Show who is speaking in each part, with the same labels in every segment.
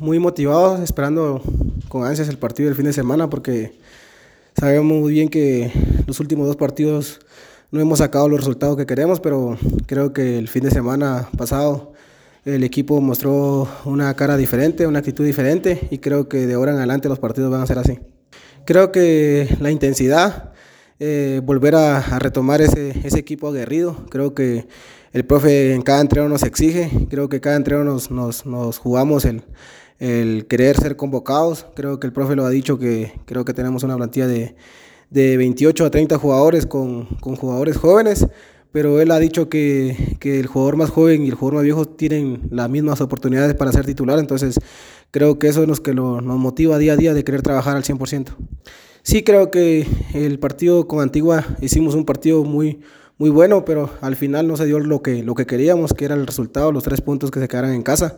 Speaker 1: Muy motivados, esperando con ansias el partido del fin de semana porque sabemos muy bien que los últimos dos partidos no hemos sacado los resultados que queremos, pero creo que el fin de semana pasado el equipo mostró una cara diferente, una actitud diferente y creo que de ahora en adelante los partidos van a ser así. Creo que la intensidad, eh, volver a, retomar ese, ese, equipo aguerrido, creo que el profe en cada entreno nos exige, creo que cada entreno nos, nos, nos jugamos el, el, querer ser convocados, creo que el profe lo ha dicho que creo que tenemos una plantilla de, de 28 a 30 jugadores con, con jugadores jóvenes, pero él ha dicho que, que, el jugador más joven y el jugador más viejo tienen las mismas oportunidades para ser titular, entonces creo que eso es lo que lo, nos motiva día a día de querer trabajar al 100%. Sí creo que el partido con Antigua hicimos un partido muy, muy bueno, pero al final no se dio lo que, lo que queríamos, que era el resultado, los tres puntos que se quedaran en casa.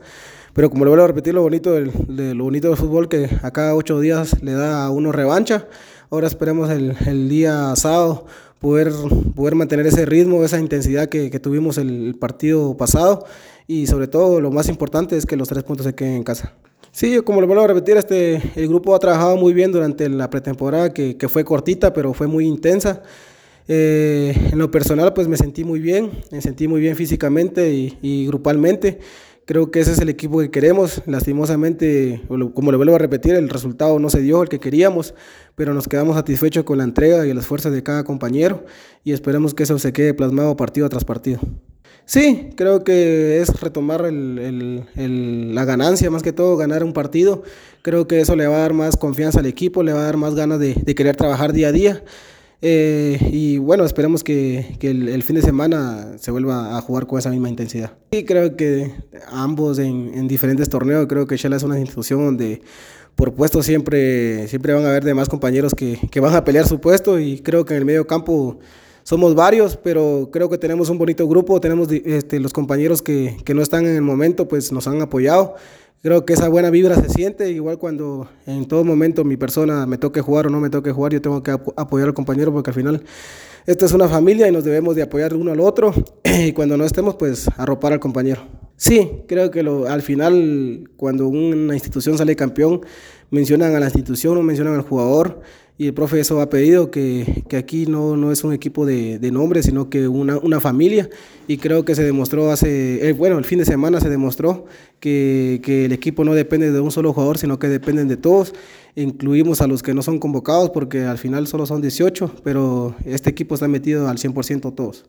Speaker 1: Pero como le vuelvo a repetir, lo bonito del, de, lo bonito del fútbol que a cada ocho días le da a uno revancha. Ahora esperemos el, el día sábado poder, poder mantener ese ritmo, esa intensidad que, que tuvimos el partido pasado y sobre todo lo más importante es que los tres puntos se queden en casa. Sí, como lo vuelvo a repetir, este, el grupo ha trabajado muy bien durante la pretemporada, que, que fue cortita, pero fue muy intensa. Eh, en lo personal, pues me sentí muy bien, me sentí muy bien físicamente y, grupalmente. Creo que ese es el equipo que queremos. Lastimosamente, como le vuelvo a repetir, el resultado no se dio el que queríamos, pero nos quedamos satisfechos con la entrega y el esfuerzo de cada compañero y esperemos que eso se quede plasmado partido tras partido. Sí, creo que es retomar el, la ganancia, más que todo ganar un partido. Creo que eso le va a dar más confianza al equipo, le va a dar más ganas de querer trabajar día a día. Eh, y bueno, esperemos que, que el, el, fin de semana se vuelva a jugar con esa misma intensidad. Y creo que ambos en, en diferentes torneos, creo que Shela es una institución donde por puesto siempre, siempre van a haber demás compañeros que, que van a pelear su puesto y creo que en el medio campo somos varios, pero creo que tenemos un bonito grupo, tenemos este, los compañeros que, que no están en el momento, pues nos han apoyado creo que esa buena vibra se siente, igual cuando en todo momento mi persona me toque jugar o no me toque jugar, yo tengo que apoyar al compañero porque al final esto es una familia y nos debemos de apoyar uno al otro y cuando no estemos pues arropar al compañero. Sí, creo que lo, al final cuando una institución sale campeón mencionan a la institución, no mencionan al jugador y el profe eso ha pedido, que, que aquí no, no es un equipo de, de nombre, sino que una, una familia y creo que se demostró hace, eh, bueno, el fin de semana se demostró que, que, el equipo no depende de un solo jugador, sino que dependen de todos, incluimos a los que no son convocados porque al final solo son 18, pero este equipo está metido al 100% todos.